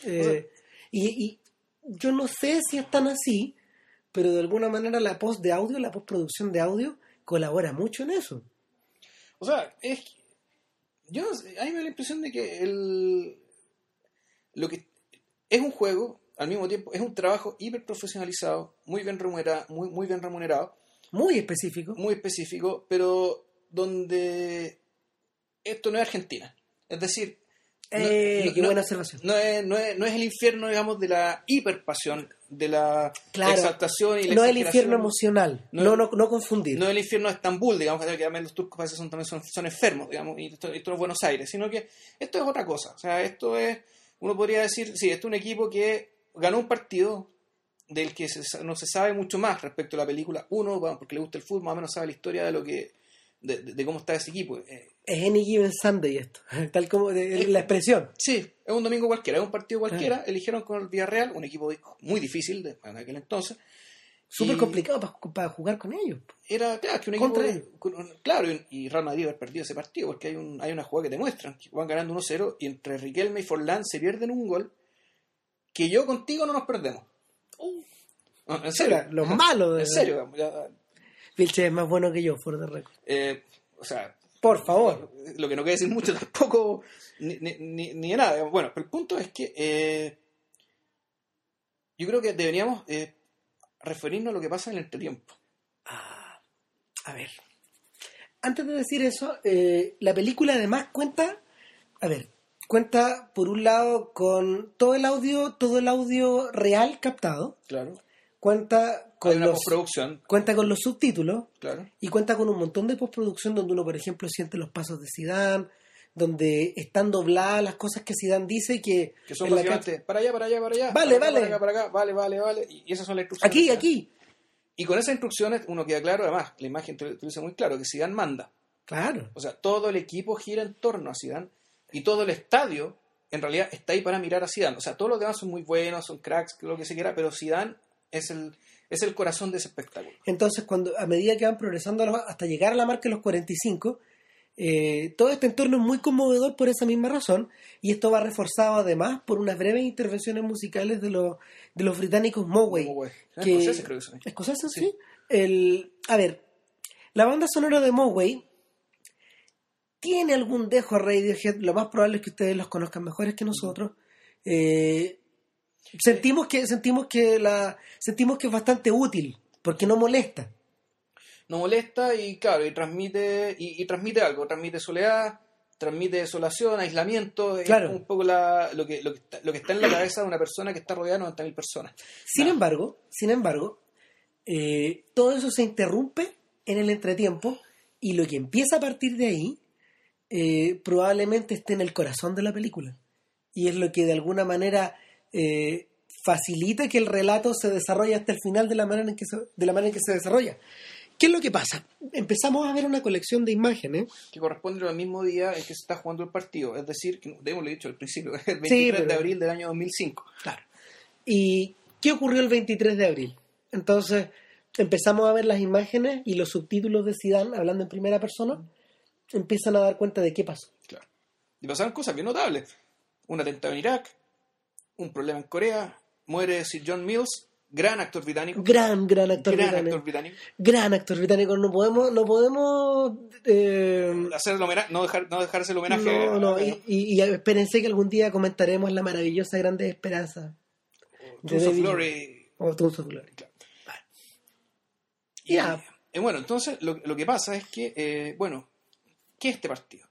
Eh, y, y yo no sé si es tan así, pero de alguna manera la post de audio, la postproducción de audio, colabora mucho en eso. O sea, es. Yo no sé, a mí me da la impresión de que el. Lo que. Es un juego, al mismo tiempo, es un trabajo hiper profesionalizado, muy bien remunerado, muy, muy bien remunerado, Muy específico. muy específico, pero donde esto no es Argentina. Es decir, Eh, no- qué buena observación. no es, no, es, no es el infierno, digamos, de la hiperpasión, de la Claro. exaltación y la No el infierno emocional. No No, no, no, confundir. No el infierno de Estambul, digamos, que también los turcos son, también son, son enfermos, digamos, y esto, esto no es Buenos Aires, sino que esto es otra cosa. O sea, esto es, uno podría decir, sí, esto es un equipo que ganó un partido del que se no se sabe mucho más respecto a la película. Uno, bueno, porque le gusta el fútbol, más o menos sabe la historia de lo que, de, de- de cómo está ese equipo. Eh, Es Any Given Sunday esto. Tal como de- la expresión. sí, es un domingo cualquiera, es un partido cualquiera. Eligieron con el Villarreal, un equipo muy difícil de, en aquel entonces. Súper complicado para jugar con ellos. era claro que un equipo de- con- claro y, Real Madrid haber perdido ese partido porque hay un hay una jugada que te muestran que van ganando 1-0 y entre Riquelme y Forlán se pierden un gol que yo contigo no nos perdemos en serio los malos de en serio ya, Vilche es más bueno que yo, the record. eh, o sea Por favor. lo que no quiere decir mucho tampoco ni, ni, ni- de nada bueno pero el punto es que eh, yo creo que deberíamos eh, referirnos a lo que pasa en el entretiempo Ah, a ver. Antes de decir eso, eh, la película además cuenta, a ver, cuenta por un lado con todo el audio, todo el audio real captado, claro cuenta con los, postproducción cuenta con los subtítulos claro y cuenta con un montón de postproducción donde uno, por ejemplo, siente los pasos de Zidane, donde están dobladas las cosas que Zidane dice que, que son básicamente para allá, para allá, para allá. Vale, para acá, vale. Para acá, para acá, vale, vale, vale. Y esas son las instrucciones. aquí, aquí, Y con esas instrucciones uno queda claro, además, la imagen te, lo dice muy claro, que Zidane manda. claro, O sea, todo el equipo gira en torno a Zidane y todo el estadio en realidad está ahí para mirar a Zidane. O sea, todos los demás son muy buenos, son cracks, lo que se quiera, pero Zidane es el, es el corazón de ese espectáculo. Entonces, cuando a medida que van progresando hasta llegar a la marca de los 45, eh, todo este entorno es muy conmovedor por esa misma razón y esto va reforzado además por unas breves intervenciones musicales de los, de los británicos Moway. Como, güey, que- escoceses, creo que son. ¿Escoceses? Sí. Sí. El, a ver, la banda sonora de Moway tiene algún dejo a Radiohead, lo más probable es que ustedes los conozcan mejores que nosotros. Eh, sentimos que sentimos que la sentimos que es bastante útil porque no molesta. no molesta y claro, y transmite, y, y transmite algo, transmite soledad, transmite desolación, aislamiento, es Claro. un poco la, lo, que, lo, que está, lo que está en la cabeza de una persona que está rodeada de 90.000 personas. Sin embargo, sin embargo, eh, todo eso se interrumpe en el entretiempo y lo que empieza a partir de ahí eh, probablemente esté en el corazón de la película. Y es lo que de alguna manera eh, facilita que el relato se desarrolle hasta el final de la manera en que se, de la manera en que se desarrolla. ¿Qué es lo que pasa? Empezamos a ver una colección de imágenes. Que corresponde al mismo día en que se está jugando el partido, es decir, que debemos dicho al principio, el 23 Sí, pero- de abril del año 2005. Claro. ¿Y qué ocurrió el 23 de abril? Entonces empezamos a ver las imágenes y los subtítulos de Zidane hablando en primera persona empiezan a dar cuenta de qué pasó. Claro. Y pasaron cosas bien notables. Un atentado en Irak, un problema en Corea, muere Sir John Mills, gran actor británico. Gran, gran actor gran británico. actor británico. Gran actor británico. No podemos, no podemos. eh, Hacer el homenaje, no, dejar, no dejarse el homenaje. no, no, a- y, y- y espérense que algún día comentaremos la maravillosa Grande Esperanza. Tools de David- Glory. O Tools of Glory. Y, Ya. eh, bueno, entonces lo, lo que pasa es que, eh, bueno, ¿qué es este partido?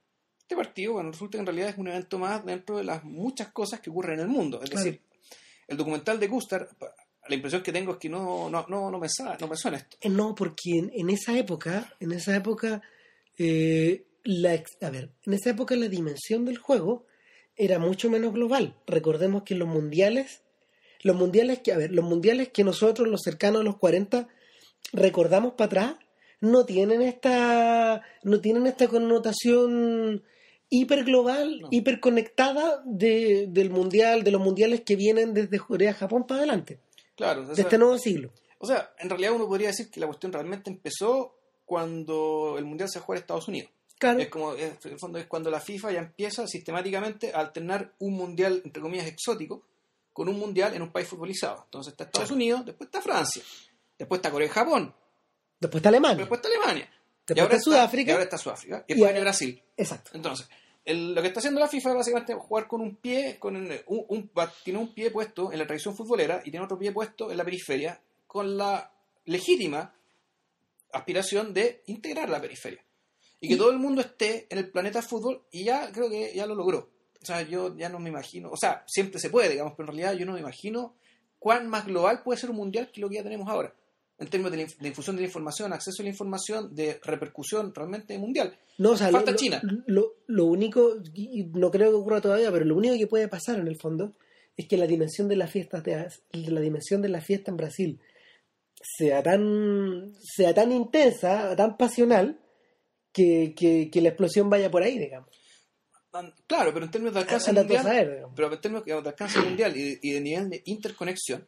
Este partido, bueno, resulta que en realidad es un evento más dentro de las muchas cosas que ocurren en el mundo. Es Claro. decir, el documental de Gustar, la impresión que tengo es que no, no, no, no, me, sa- no me suena esto. Eh, No, porque en, en esa época, en esa época, eh, la, a ver, en esa época la dimensión del juego era mucho menos global. Recordemos que los mundiales, los mundiales que, a ver, los mundiales que nosotros, los cercanos a los 40, recordamos para atrás, no tienen esta, no tienen esta connotación hiper global, No. hiper conectada de, del mundial, de los mundiales que vienen desde Corea, Japón para adelante, Claro, o de este nuevo siglo. o sea, en realidad uno podría decir que la cuestión realmente empezó cuando el Mundial se jugó en Estados Unidos. Claro. Es como, es- en el fondo es cuando la FIFA ya empieza sistemáticamente a alternar un mundial, entre comillas, exótico, con un mundial en un país futbolizado. Entonces está Estados Claro. Unidos, después está Francia, después está Corea y Japón, Después está Alemania. después está Alemania. Después y ahora está Sudáfrica. Y ahora está Sudáfrica. Y Y después ahora- Brasil. Exacto. Entonces, el- lo que está haciendo la FIFA es básicamente jugar con un pie, con un, tiene un pie puesto en la tradición futbolera y tiene otro pie puesto en la periferia, con la legítima aspiración de integrar la periferia. Y que todo el mundo esté en el planeta fútbol y ya creo que ya lo logró. O sea, yo ya no me imagino, o sea, siempre se puede, digamos, pero en realidad yo no me imagino cuán más global puede ser un mundial que lo que ya tenemos ahora. En términos de, la inf- de difusión de la información, acceso a la información, de repercusión realmente mundial. No, o sea, Falta lo, China. Lo, lo- único, y no creo que ocurra todavía, pero lo único que puede pasar en el fondo es que la dimensión de las fiestas de, la dimensión de la fiesta en Brasil sea tan sea tan intensa, tan pasional que, que, que la explosión vaya por ahí, digamos. Claro, pero en términos de alcance mundial, saber, pero en términos de alcance mundial y de nivel de interconexión,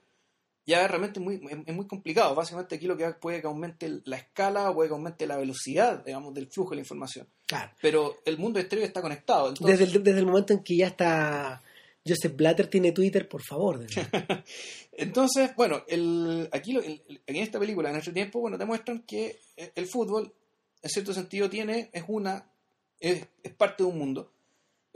ya realmente es muy, es, muy complicado. Básicamente aquí lo que puede que aumente la escala o puede que aumente la velocidad, digamos, del flujo de la información. Claro. Pero el mundo exterior está conectado. Entonces, Desde el, desde el momento en que ya está Joseph Blatter tiene Twitter, por favor. entonces bueno, el, aquí lo- el- en esta película, en nuestro tiempo, bueno, te muestran que eh, el fútbol, en cierto sentido, tiene, es una, es, es parte de un mundo.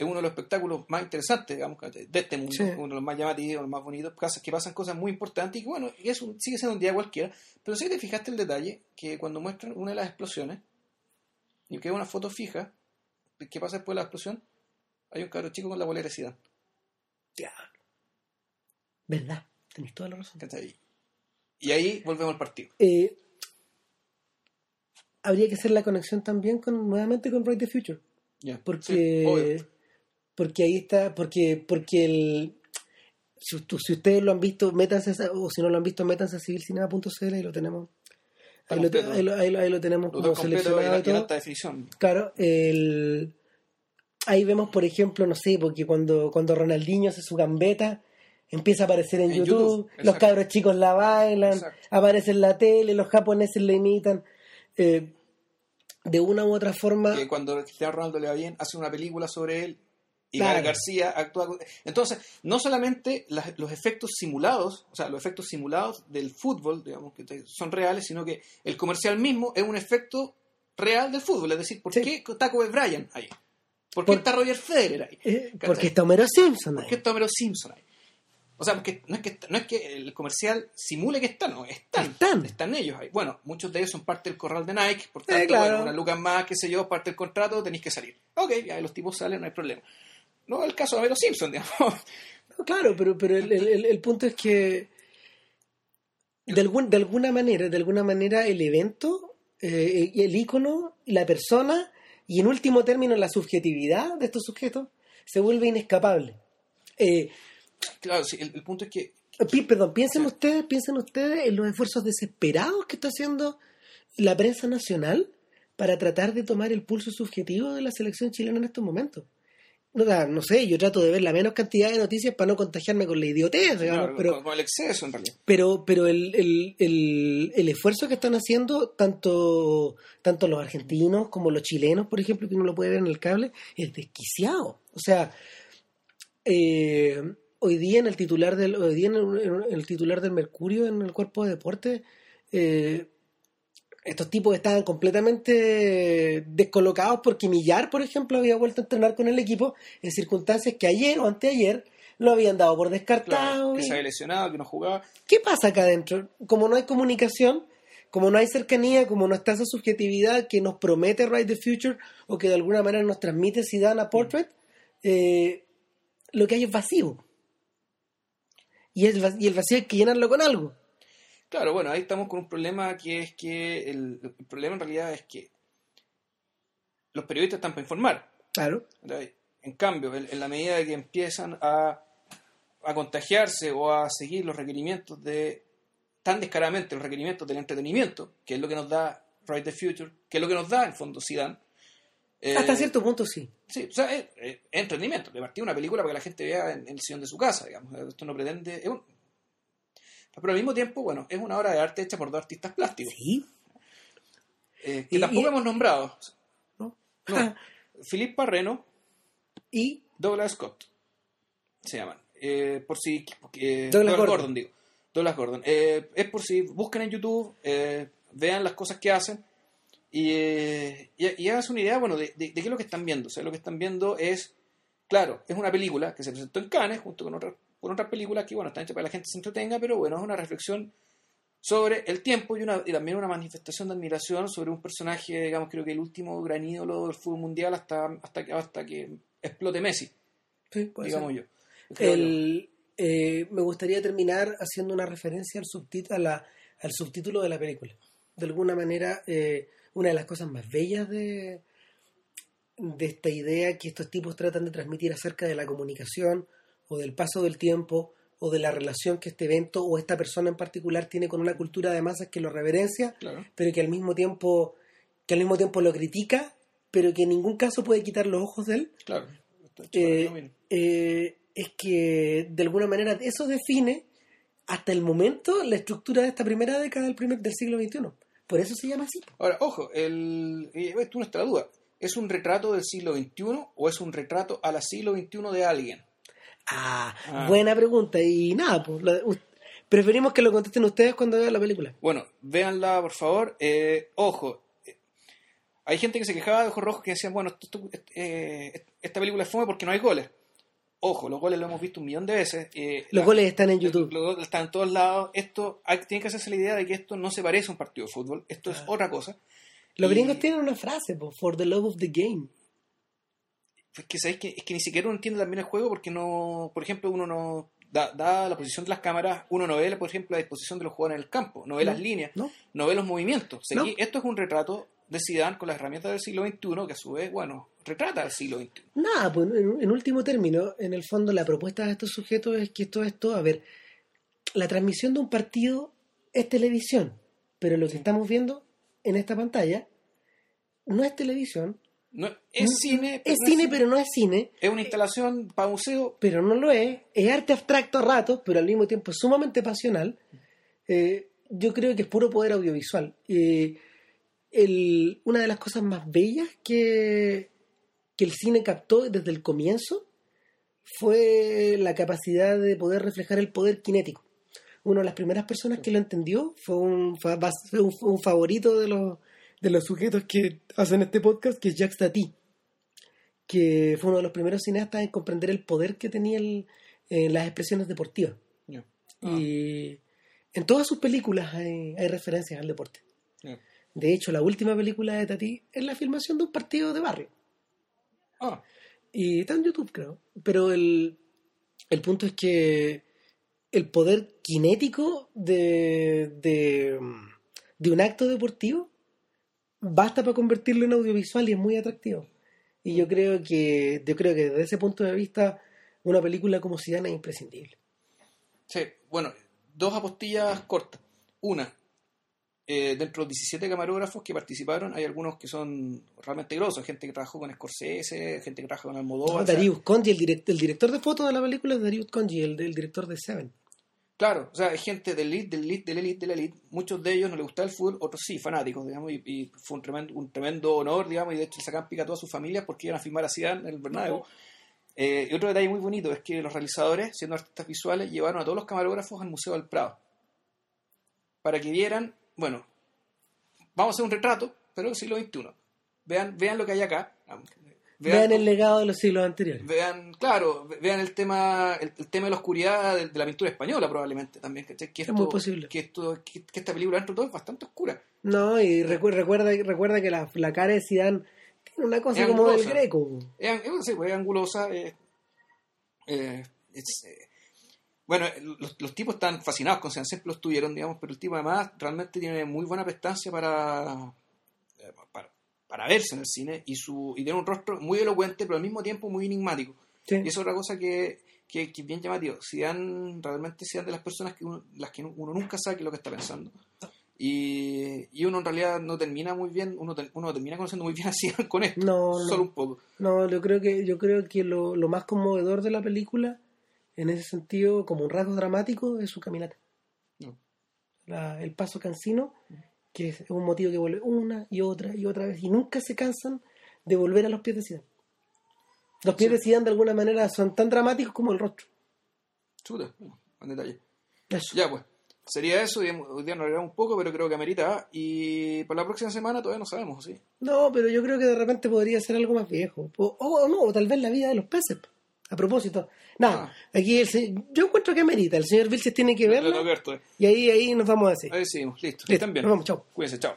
Es uno de los espectáculos más interesantes, digamos, de este mundo, Sí. uno de los más llamativos, los más bonitos, que pasan cosas muy importantes y que, bueno, es un- sigue siendo un día cualquiera. Pero si te fijaste el detalle, que cuando muestran una de las explosiones, y que es una foto fija, de ¿qué pasa después de la explosión? Hay un cabro chico con la bolera de Zidane, ¿Verdad? Tenéis toda la razón. Y ahí volvemos al partido. Eh, habría que hacer la conexión también con nuevamente con Right the Future. Sí, porque. Porque ahí está porque porque el si, si ustedes lo han visto métanse o si no lo han visto métanse a civilcinema.cl y lo tenemos. Ahí lo, ahí lo- ahí lo- ahí lo tenemos como seleccionado y todo. claro el ahí vemos por ejemplo no sé porque cuando cuando Ronaldinho hace su gambeta empieza a aparecer en, En YouTube, YouTube, los cabros chicos la bailan Exacto. aparece en la tele los japoneses la imitan. Eh, de una u otra forma que cuando Cristiano Ronaldo le va bien, hace una película sobre él y Claro. García actúa. con- Entonces, no solamente las- los efectos simulados, o sea, los efectos simulados del fútbol, digamos, que son reales, sino que el comercial mismo es un efecto real del fútbol. Es decir, ¿por Sí. qué está Kobe Bryant ahí? ¿Por qué Por- está Roger Federer ahí? Eh, porque está Homero Simpson ¿Por ahí. qué está Homero Simpson ahí? O sea, porque no es que, no es que el comercial simule que están, no, están, Están. están ellos ahí. Bueno, muchos de ellos son parte del corral de Nike, por tanto, Eh, claro. bueno, una lucas más, qué sé yo, parte del contrato, tenéis que salir. Ok, ya los tipos salen, no hay problema. No el caso de Homero Simpson, digamos. No, claro, pero, pero el, el- el- punto es que de, algún, de alguna manera, de alguna manera el evento, eh, el ícono, la persona, y en último término la subjetividad de estos sujetos, se vuelve inescapable. Eh, Claro, sí, el, el punto es que pi- perdón, piensen Sí. ustedes, piensen ustedes en los esfuerzos desesperados que está haciendo la prensa nacional para tratar de tomar el pulso subjetivo de la selección chilena en estos momentos. No, sé, yo trato de ver la menos cantidad de noticias para no contagiarme con la idiotez, digamos, claro, pero, con, con el exceso, en realidad. pero, pero el, el, el, el esfuerzo que están haciendo tanto, tanto los argentinos como los chilenos, por ejemplo, que uno lo puede ver en el cable, es desquiciado. O sea, eh, hoy día en el titular del, hoy día en el, en el titular del Mercurio, en el cuerpo de deporte, eh, estos tipos estaban completamente descolocados porque Millar, por ejemplo, había vuelto a entrenar con el equipo en circunstancias que ayer o anteayer lo habían dado por descartado. Claro, que se había lesionado, que no jugaba. ¿Qué pasa acá adentro? Como no hay comunicación, como no hay cercanía, como no está esa subjetividad que nos promete Ride the Future o que de alguna manera nos transmite Zidane a Portrait, eh, lo que hay es vacío. Y el vacío hay que llenarlo con algo. Claro, bueno, ahí estamos con un problema que es que el, el problema en realidad es que los periodistas están para informar. Claro. En cambio, en, en la medida de que empiezan a, a contagiarse o a seguir los requerimientos de, tan descaradamente los requerimientos del entretenimiento, que es lo que nos da Ride the Future, que es lo que nos da en fondo Zidane. eh, Hasta cierto punto sí. Sí, o sea, es, es entretenimiento. De partir una película para que la gente vea en, en el sillón de su casa, digamos. Esto no pretende... es un- pero al mismo tiempo, bueno, es una obra de arte hecha por dos artistas plásticos, Sí. eh, que Y- tampoco y- hemos nombrado. ¿no? No, Philip Parreno y Douglas Scott se llaman. Eh, por si. eh, Douglas Gordon. digo. Douglas Gordon. Es por si busquen en YouTube, vean las cosas que hacen y, eh, y, y háganse una idea, bueno, de, de- de qué es lo que están viendo. O sea, lo que están viendo es, claro, es una película que se presentó en Cannes junto con otras con otras películas que, bueno, están hechas para que la gente se entretenga, pero bueno, es una reflexión sobre el tiempo y, una, y también una manifestación de admiración sobre un personaje, digamos, creo que el último gran ídolo del fútbol mundial hasta, hasta, que, hasta que explote Messi, Sí, digamos ser. yo. El, eh, me gustaría terminar haciendo una referencia al, a la- al subtítulo de la película. De alguna manera, eh, una de las cosas más bellas de, de esta idea que estos tipos tratan de transmitir acerca de la comunicación o del paso del tiempo o de la relación que este evento o esta persona en particular tiene con una cultura de masas que lo reverencia, Claro. pero que al mismo tiempo que al mismo tiempo lo critica, pero que en ningún caso puede quitar los ojos de él Claro. Eh, eh, es que de alguna manera eso define hasta el momento la estructura de esta primera década del, primer, del siglo XXI. Por eso se llama así. Ahora, ojo, el, esto no está la duda. ¿Es un retrato del siglo XXI o es un retrato a la siglo XXI de alguien? Ah, Ah. buena pregunta. Y nada, pues la- preferimos que lo contesten ustedes cuando vean la película. Bueno, véanla, por favor. Eh, ojo, eh, hay gente que se quejaba de Ojos Rojos que decían, bueno, esto- esto- eh, esta película es fome porque no hay goles. Ojo, los goles lo hemos visto un millón de veces. eh, Los la- goles están en YouTube. Los goles están en todos lados. Esto, hay, tiene que hacerse la idea de que esto no se parece a un partido de fútbol. Esto es Ah. otra cosa. Los Y- gringos tienen una frase, po, for the love of the game. Es que, ¿sabéis que, es que ni siquiera uno entiende también el juego porque no, por ejemplo, uno no da, da la posición de las cámaras, uno no ve, por ejemplo, la disposición de los jugadores en el campo, no ve No, las líneas, ¿no? no ve los movimientos. O sea, No. aquí esto es un retrato de Zidane con las herramientas del siglo XXI que a su vez, bueno, retrata el siglo XXI. Nada, pues en, en último término, en el fondo la propuesta de estos sujetos es que esto es todo, a ver, la transmisión de un partido es televisión, pero lo que estamos viendo en esta pantalla no es televisión, No, es cine, es no cine pero no es cine, es una instalación para museo. pero no lo es, es arte abstracto a ratos, pero al mismo tiempo es sumamente pasional. Eh, yo creo que es puro poder audiovisual. Eh, el- una de las cosas más bellas que, que el cine captó desde el comienzo fue la capacidad de poder reflejar el poder cinético. Una de las primeras personas que lo entendió un, fue un favorito de los, de los sujetos que hacen este podcast, que es Jacques Tati, que fue uno de los primeros cineastas en comprender el poder que tenía el- en las expresiones deportivas. Y en todas sus películas hay, hay referencias al deporte. De hecho, la última película de Tati es la filmación de un partido de barrio. Ah, Y está en YouTube, creo. Pero el, el punto es que el poder cinético de, de, de un acto deportivo basta para convertirlo en audiovisual y es muy atractivo. Y yo creo que, yo creo que desde ese punto de vista, una película como Zidane es imprescindible. sí, bueno, dos apostillas cortas. Una, eh, dentro de los 17 camarógrafos que participaron, hay algunos que son realmente grosos, gente que trabajó con Scorsese, gente que trabajó con Almodóvar. Darius Conji, el, direct- el director de fotos de la película es Darius Conji, el, el director de Seven. Claro, o sea, hay gente del elite, del elite, del elite, del elite. Muchos de ellos no les gustaba el fútbol, otros sí, fanáticos, digamos, y, y fue un tremendo, un tremendo honor, digamos, y de hecho le sacan pica a todas sus familias porque iban a filmar a Zidane en el Bernabéu. Eh, y otro detalle muy bonito es que los realizadores, siendo artistas visuales, llevaron a todos los camarógrafos al Museo del Prado para que vieran, bueno, vamos a hacer un retrato, pero del siglo XXI. Vean, vean lo que hay acá. Vean, el legado de los siglos anteriores. Vean, claro, ve- vean el tema, el, el tema de la oscuridad de, de la pintura española probablemente también, ¿cachai? Que Es esto, muy posible. Que, esto, que, que esta película dentro de todo es bastante oscura. No, y recu- recuerda, recuerda que la, la cara de Zidane tiene una cosa Es como del greco. Es, es, pues, es angulosa. eh, eh, es, eh, bueno, los, los tipos están fascinados con Zidane, siempre lo estuvieron, digamos, pero el tipo además realmente tiene muy buena prestancia para, eh, para, para verse en el cine y, su, y tiene un rostro muy elocuente, pero al mismo tiempo muy enigmático. Sí. Y es otra cosa que, que, bien llamativo. Zidane realmente sean de las personas que uno, las que uno nunca sabe qué es lo que está pensando. Y, y uno en realidad no termina muy bien, uno, te- uno termina conociendo muy bien a Zidane con esto, No, no. solo un poco. No, yo creo que, yo creo que lo, lo más conmovedor de la película, en ese sentido, como un rasgo dramático, es su caminata. No. La- el paso cansino, que es un motivo que vuelve una y otra y otra vez, y nunca se cansan de volver a los pies de Zidane. Los pies de Zidane de alguna manera son tan dramáticos como el rostro. Chuta, en detalle. Eso. Ya pues, sería eso. Hoy día nos un poco, pero creo que amerita. Y para la próxima semana todavía no sabemos, ¿sí? No, pero yo creo que de repente podría ser algo más viejo. O, o no, o tal vez la vida de los peces. A propósito. Nada, aquí el se- yo encuentro que amerita. El señor Vilches tiene que verla. todavía. Y ahí, ahí nos vamos a decir. Ahí seguimos, listo. Listo, Estén bien. nos vamos, chao. Cuídense, chao.